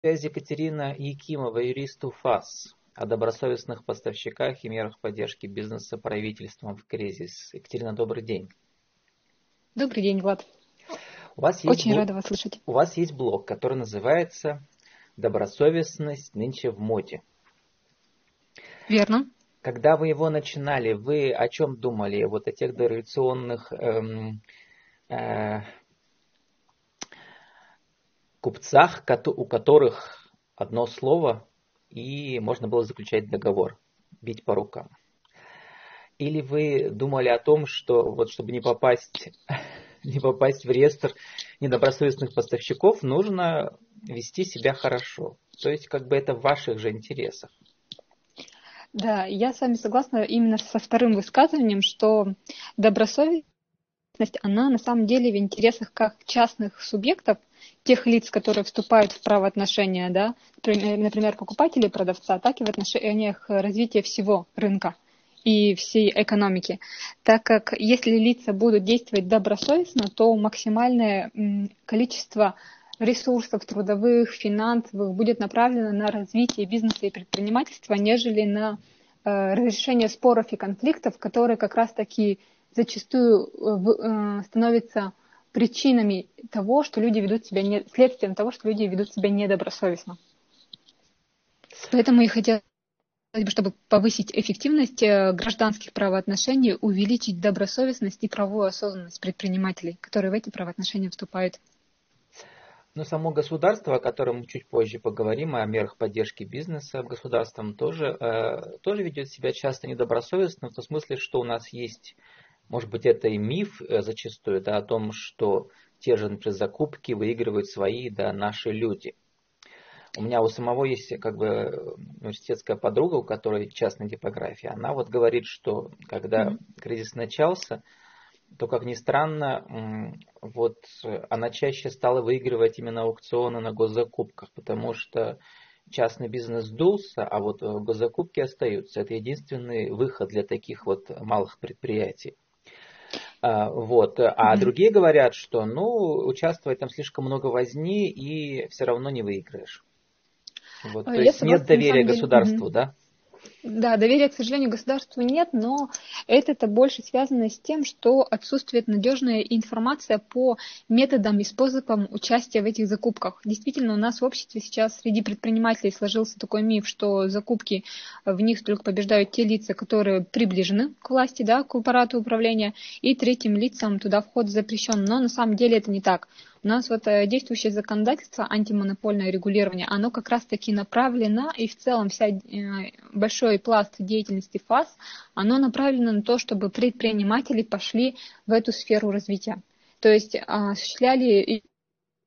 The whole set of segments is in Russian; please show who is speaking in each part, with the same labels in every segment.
Speaker 1: связи Екатерина Якимова, юрист УФАС, о добросовестных поставщиках и мерах поддержки бизнеса правительством в кризис. Екатерина, добрый день.
Speaker 2: Добрый день, Влад.
Speaker 1: У вас есть Очень блог, рада вас слышать. У вас есть блог, который называется «Добросовестность нынче в моде».
Speaker 2: Верно.
Speaker 1: Когда вы его начинали, вы о чем думали? Вот о тех дореволюционных эм, э, купцах, у которых одно слово, и можно было заключать договор, бить по рукам. Или вы думали о том, что вот чтобы не попасть, не попасть в реестр недобросовестных поставщиков, нужно вести себя хорошо. То есть как бы это в ваших же интересах.
Speaker 2: Да, я с вами согласна именно со вторым высказыванием, что добросовестность, она на самом деле в интересах как частных субъектов, тех лиц, которые вступают в правоотношения, да, например, покупателей продавца, так и в отношениях развития всего рынка и всей экономики. Так как если лица будут действовать добросовестно, то максимальное количество ресурсов трудовых, финансовых будет направлено на развитие бизнеса и предпринимательства, нежели на э, разрешение споров и конфликтов, которые как раз-таки зачастую э, становятся причинами того, что люди ведут себя не, следствием того, что люди ведут себя недобросовестно. Поэтому я хотела чтобы повысить эффективность э, гражданских правоотношений, увеличить добросовестность и правовую осознанность предпринимателей, которые в эти правоотношения вступают.
Speaker 1: Но само государство, о котором мы чуть позже поговорим, о мерах поддержки бизнеса государством, тоже, э, тоже ведет себя часто недобросовестно, в том смысле, что у нас есть может быть, это и миф э, зачастую, да, о том, что те же, например, закупки выигрывают свои, да, наши люди. У меня у самого есть как бы университетская подруга, у которой частная типография. Она вот говорит, что когда mm-hmm. кризис начался, то, как ни странно, вот она чаще стала выигрывать именно аукционы на госзакупках, потому что частный бизнес сдулся, а вот госзакупки остаются. Это единственный выход для таких вот малых предприятий. А, вот. А mm-hmm. другие говорят, что ну, участвовать там слишком много возни и все равно не выиграешь. Вот. То Я есть нет доверия государству, mm-hmm. да?
Speaker 2: Да, доверия, к сожалению, государству нет, но это-то больше связано с тем, что отсутствует надежная информация по методам и способам участия в этих закупках. Действительно, у нас в обществе сейчас среди предпринимателей сложился такой миф, что закупки в них только побеждают те лица, которые приближены к власти, да, к аппарату управления, и третьим лицам туда вход запрещен. Но на самом деле это не так. У нас вот э, действующее законодательство, антимонопольное регулирование, оно как раз-таки направлено, и в целом вся э, большой пласт деятельности ФАС, оно направлено на то, чтобы предприниматели пошли в эту сферу развития. То есть а, осуществляли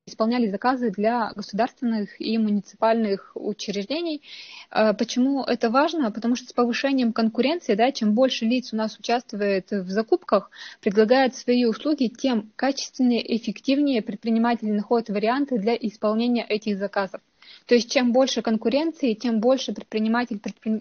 Speaker 2: исполняли заказы для государственных и муниципальных учреждений. А, почему это важно? Потому что с повышением конкуренции, да, чем больше лиц у нас участвует в закупках, предлагает свои услуги, тем качественнее, эффективнее предприниматели находят варианты для исполнения этих заказов. То есть чем больше конкуренции, тем больше предприниматель предпри...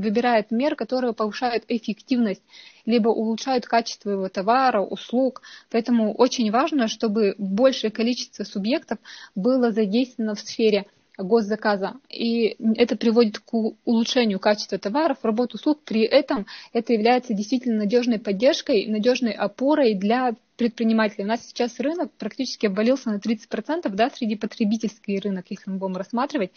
Speaker 2: выбирает мер, которые повышают эффективность, либо улучшают качество его товара, услуг. Поэтому очень важно, чтобы большее количество субъектов было задействовано в сфере госзаказа. И это приводит к улучшению качества товаров, работ, услуг. При этом это является действительно надежной поддержкой, надежной опорой для предпринимателей. У нас сейчас рынок практически обвалился на 30%, да, среди потребительский рынок, если мы будем рассматривать.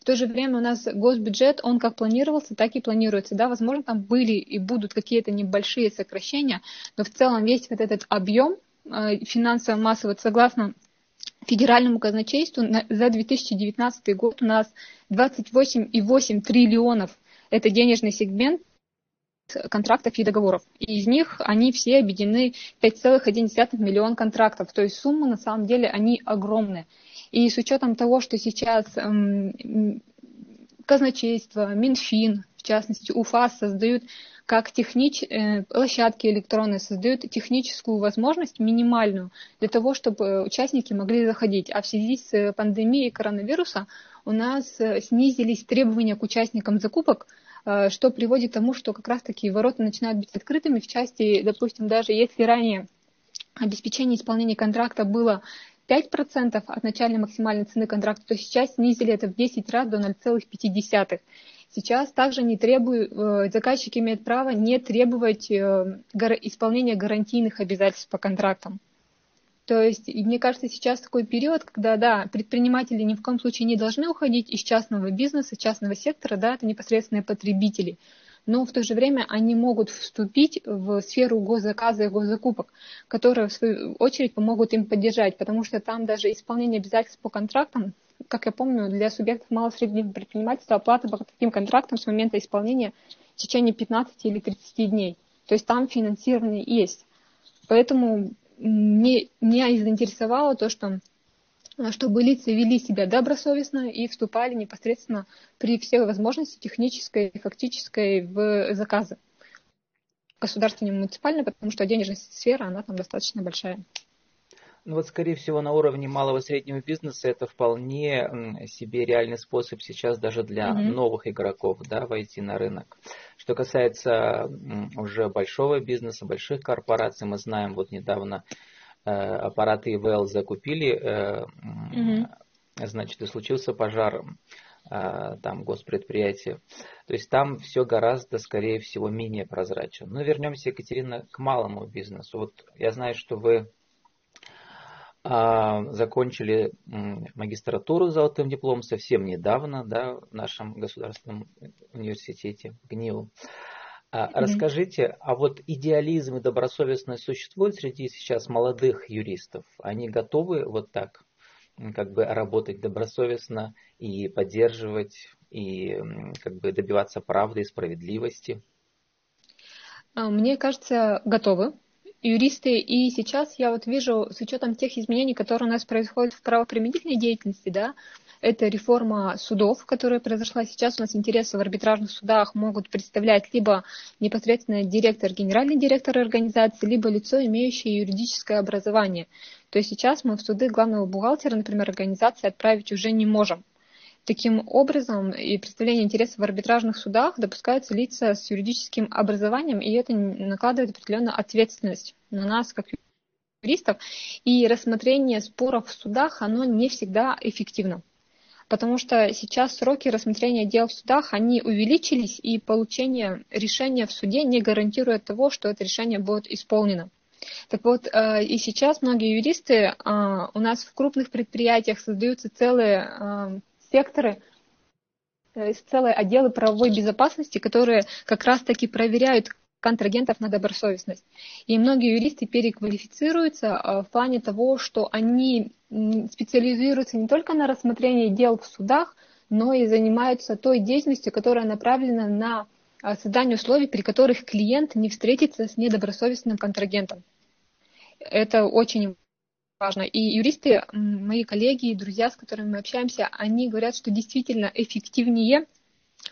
Speaker 2: В то же время у нас госбюджет, он как планировался, так и планируется. Да, возможно, там были и будут какие-то небольшие сокращения, но в целом весь вот этот объем э, финансово-массовый, согласно федеральному казначейству за 2019 год у нас 28,8 триллионов. Это денежный сегмент контрактов и договоров. И из них они все объединены 5,1 миллион контрактов. То есть суммы на самом деле они огромные. И с учетом того, что сейчас эм, казначейство, Минфин, в частности УФАС создают как технич... Э, площадки электронные создают техническую возможность минимальную для того, чтобы участники могли заходить. А в связи с пандемией коронавируса у нас э, снизились требования к участникам закупок, э, что приводит к тому, что как раз-таки ворота начинают быть открытыми в части, допустим, даже если ранее обеспечение исполнения контракта было 5% от начальной максимальной цены контракта, то сейчас снизили это в 10 раз до 0,5. Сейчас также не требуют, э, заказчики имеют право не требовать э, исполнения гарантийных обязательств по контрактам. То есть, мне кажется, сейчас такой период, когда, да, предприниматели ни в коем случае не должны уходить из частного бизнеса, частного сектора, да, это непосредственные потребители. Но в то же время они могут вступить в сферу госзаказа и госзакупок, которые, в свою очередь, помогут им поддержать, потому что там даже исполнение обязательств по контрактам, как я помню, для субъектов малого и среднего предпринимательства оплата по таким контрактам с момента исполнения в течение 15 или 30 дней. То есть там финансирование есть. Поэтому не, меня и заинтересовало то, что чтобы лица вели себя добросовестно и вступали непосредственно при всех возможностях технической и фактической в заказы. Государственной муниципальной, потому что денежная сфера, она там достаточно большая.
Speaker 1: Ну вот, скорее всего, на уровне малого и среднего бизнеса это вполне себе реальный способ сейчас даже для mm-hmm. новых игроков да, войти на рынок. Что касается уже большого бизнеса, больших корпораций, мы знаем, вот недавно э, аппараты EVL закупили, э, mm-hmm. значит, и случился пожар э, там госпредприятия. То есть там все гораздо, скорее всего, менее прозрачно. Но вернемся, Екатерина, к малому бизнесу. Вот я знаю, что вы закончили магистратуру с золотым дипломом совсем недавно да, в нашем государственном университете ГНИУ. Mm-hmm. Расскажите, а вот идеализм и добросовестность существуют среди сейчас молодых юристов? Они готовы вот так как бы работать добросовестно и поддерживать, и как бы добиваться правды и справедливости?
Speaker 2: А, мне кажется, готовы юристы, и сейчас я вот вижу, с учетом тех изменений, которые у нас происходят в правоприменительной деятельности, да, это реформа судов, которая произошла сейчас. У нас интересы в арбитражных судах могут представлять либо непосредственно директор, генеральный директор организации, либо лицо, имеющее юридическое образование. То есть сейчас мы в суды главного бухгалтера, например, организации отправить уже не можем. Таким образом, и представление интересов в арбитражных судах допускаются лица с юридическим образованием, и это накладывает определенную ответственность на нас, как юристов. И рассмотрение споров в судах, оно не всегда эффективно. Потому что сейчас сроки рассмотрения дел в судах, они увеличились, и получение решения в суде не гарантирует того, что это решение будет исполнено. Так вот, э, и сейчас многие юристы э, у нас в крупных предприятиях создаются целые э, секторы, э, целые отделы правовой безопасности, которые как раз-таки проверяют контрагентов на добросовестность. И многие юристы переквалифицируются э, в плане того, что они специализируются не только на рассмотрении дел в судах, но и занимаются той деятельностью, которая направлена на э, создание условий, при которых клиент не встретится с недобросовестным контрагентом. Это очень важно. И юристы, мои коллеги и друзья, с которыми мы общаемся, они говорят, что действительно эффективнее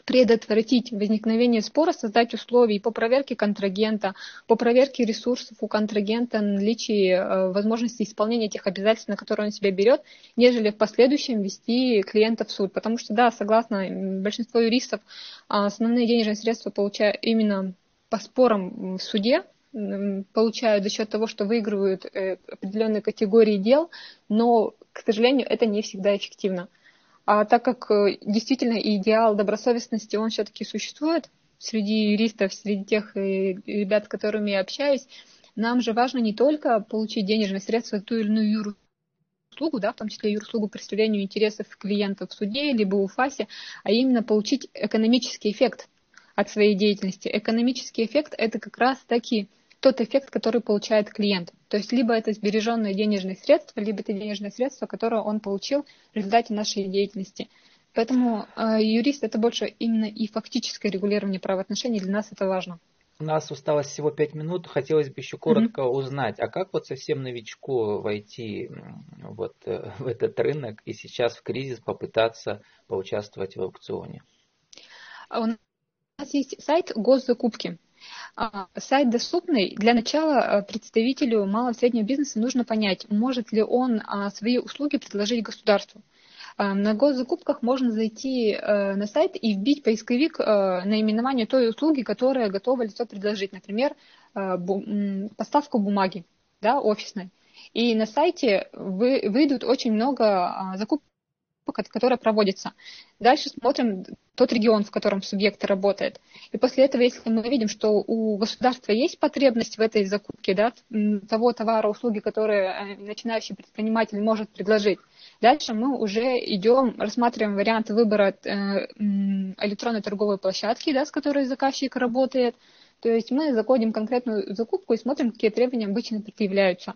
Speaker 2: предотвратить возникновение спора, создать условия по проверке контрагента, по проверке ресурсов у контрагента, наличии э, возможности исполнения тех обязательств, на которые он себя берет, нежели в последующем вести клиента в суд. Потому что, да, согласно большинство юристов, основные денежные средства получают именно по спорам в суде, получают за счет того, что выигрывают э, определенные категории дел, но, к сожалению, это не всегда эффективно. А так как э, действительно идеал добросовестности, он все-таки существует среди юристов, среди тех э, ребят, с которыми я общаюсь, нам же важно не только получить денежные средства, ту или иную юр услугу, да, в том числе юруслугу по представлению интересов клиента в суде, либо у ФАСе, а именно получить экономический эффект от своей деятельности. Экономический эффект – это как раз таки тот эффект, который получает клиент. То есть либо это сбереженные денежные средства, либо это денежные средства, которые он получил в результате нашей деятельности. Поэтому э, юрист это больше именно и фактическое регулирование правоотношений. Для нас это важно.
Speaker 1: У нас осталось всего пять минут. Хотелось бы еще коротко mm-hmm. узнать, а как вот совсем новичку войти вот э, в этот рынок и сейчас в кризис попытаться поучаствовать в аукционе?
Speaker 2: А у нас есть сайт госзакупки. А, сайт доступный. Для начала а, представителю малого и среднего бизнеса нужно понять, может ли он а, свои услуги предложить государству. На госзакупках можно зайти на сайт и вбить поисковик наименование той услуги, которая готова лицо предложить. Например, поставку бумаги да, офисной. И на сайте вы, выйдут очень много а, закупок которая проводится. Дальше смотрим тот регион, в котором субъект работает. И после этого, если мы видим, что у государства есть потребность в этой закупке да, того товара, услуги, которые э, начинающий предприниматель может предложить, дальше мы уже идем, рассматриваем варианты выбора э, электронной торговой площадки, да, с которой заказчик работает. То есть мы заходим конкретную закупку и смотрим, какие требования обычно предъявляются.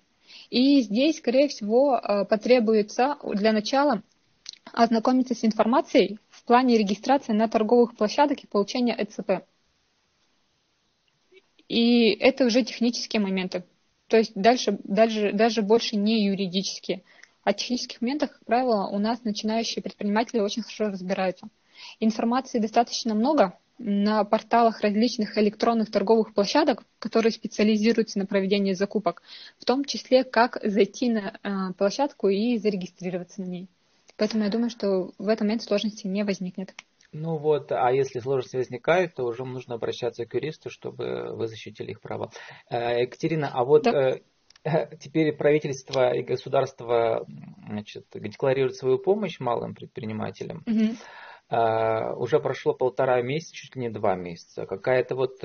Speaker 2: И здесь, скорее всего, э, потребуется для начала ознакомиться с информацией в плане регистрации на торговых площадках и получения ЭЦП. И это уже технические моменты. То есть дальше, дальше даже больше не юридические. О технических моментах, как правило, у нас начинающие предприниматели очень хорошо разбираются. Информации достаточно много на порталах различных электронных торговых площадок, которые специализируются на проведении закупок, в том числе как зайти на э, площадку и зарегистрироваться на ней. Поэтому я думаю, что в этом момент сложности не возникнет.
Speaker 1: Ну вот, а если сложности возникают, то уже нужно обращаться к юристу, чтобы вы защитили их права. Э, Екатерина, а вот да. Э, теперь правительство и государство значит, декларируют свою помощь малым предпринимателям. Угу. Уже прошло полтора месяца, чуть ли не два месяца. Какая-то вот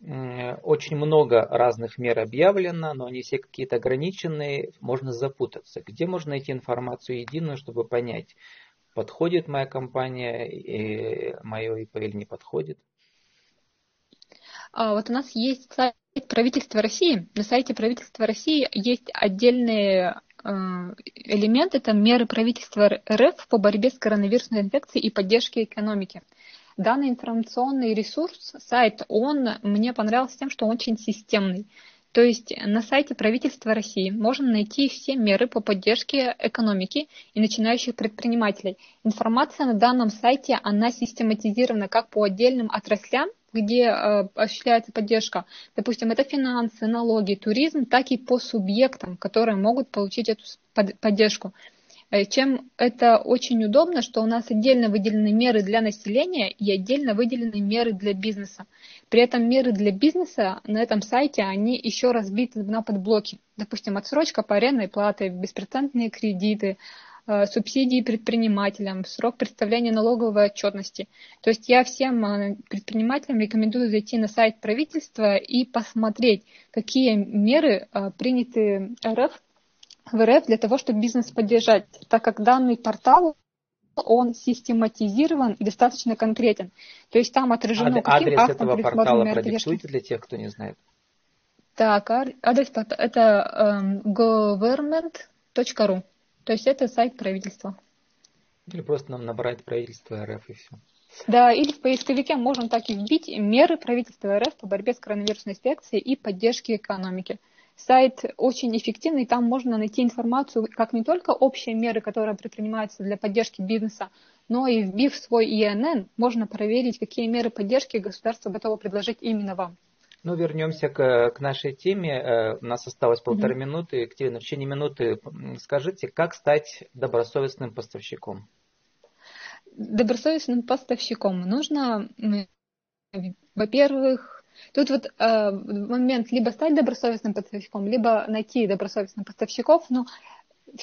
Speaker 1: очень много разных мер объявлено, но они все какие-то ограниченные, можно запутаться. Где можно найти информацию единую, чтобы понять, подходит моя компания, и мое ИП или не подходит?
Speaker 2: А, вот у нас есть сайт правительства России. На сайте правительства России есть отдельные э, элементы, это меры правительства РФ по борьбе с коронавирусной инфекцией и поддержке экономики. Данный информационный ресурс, сайт, он мне понравился тем, что он очень системный. То есть на сайте правительства России можно найти все меры по поддержке экономики и начинающих предпринимателей. Информация на данном сайте, она систематизирована как по отдельным отраслям, где э, осуществляется поддержка. Допустим, это финансы, налоги, туризм, так и по субъектам, которые могут получить эту поддержку. Э, чем это очень удобно, что у нас отдельно выделены меры для населения и отдельно выделены меры для бизнеса. При этом меры для бизнеса на этом сайте, они еще разбиты на подблоки. Допустим, отсрочка по арендной плате, беспроцентные кредиты, э, субсидии предпринимателям, срок представления налоговой отчетности. То есть я всем э, предпринимателям рекомендую зайти на сайт правительства и посмотреть, какие меры приняты РФ в РФ для того, чтобы бизнес поддержать, так как данный портал он систематизирован и достаточно конкретен. То есть там отражено,
Speaker 1: Ад, каким адрес этого портала продиктуйте для тех, кто не знает.
Speaker 2: Так, адрес это um, government.ru. То есть это сайт правительства.
Speaker 1: Или просто нам набрать правительство РФ и все.
Speaker 2: Да, или в поисковике можно так и вбить меры правительства РФ по борьбе с коронавирусной инфекцией и поддержке экономики. Сайт очень эффективный, там можно найти информацию, как не только общие меры, которые предпринимаются для поддержки бизнеса, но и вбив свой ИНН, можно проверить, какие меры поддержки государство готово предложить именно вам.
Speaker 1: Ну, вернемся к, к нашей теме. Э, у нас осталось полторы mm-hmm. минуты. Екатерина, в течение минуты скажите, как стать добросовестным поставщиком?
Speaker 2: Добросовестным поставщиком нужно, во-первых, Тут вот э, момент либо стать добросовестным поставщиком, либо найти добросовестных поставщиков, но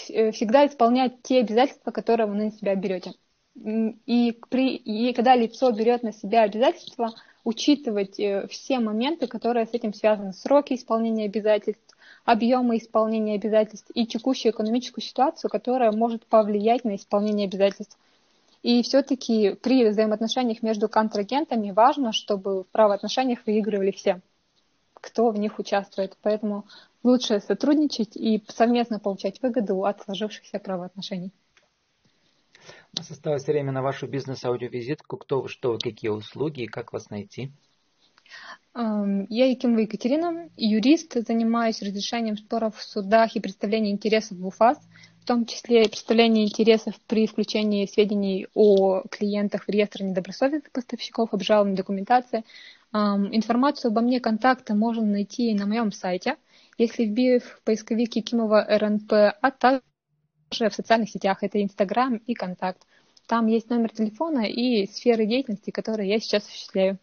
Speaker 2: э, всегда исполнять те обязательства, которые вы на себя берете. И, при, и когда лицо берет на себя обязательства, учитывать э, все моменты, которые с этим связаны, сроки исполнения обязательств, объемы исполнения обязательств и текущую экономическую ситуацию, которая может повлиять на исполнение обязательств. И все-таки при взаимоотношениях между контрагентами важно, чтобы в правоотношениях выигрывали все, кто в них участвует. Поэтому лучше сотрудничать и совместно получать выгоду от сложившихся правоотношений.
Speaker 1: У нас осталось время на вашу бизнес-аудиовизитку. Кто вы, что вы, какие услуги и как вас найти?
Speaker 2: Эм, я Якимова Екатерина, юрист, занимаюсь разрешением споров в судах и представлением интересов в УФАС – в том числе представление интересов при включении сведений о клиентах в реестр недобросовестных поставщиков, обжалованной документации. Информацию обо мне, контакты можно найти на моем сайте, если вбив в поисковик Якимова РНП, а также в социальных сетях, это Инстаграм и Контакт. Там есть номер телефона и сферы деятельности, которые я сейчас осуществляю.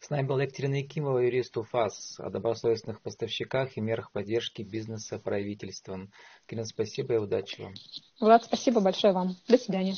Speaker 1: С нами была Екатерина Якимова, юрист УФАС, о добросовестных поставщиках и мерах поддержки бизнеса правительством. Екатерина, спасибо и удачи вам.
Speaker 2: Влад, спасибо большое вам. До свидания.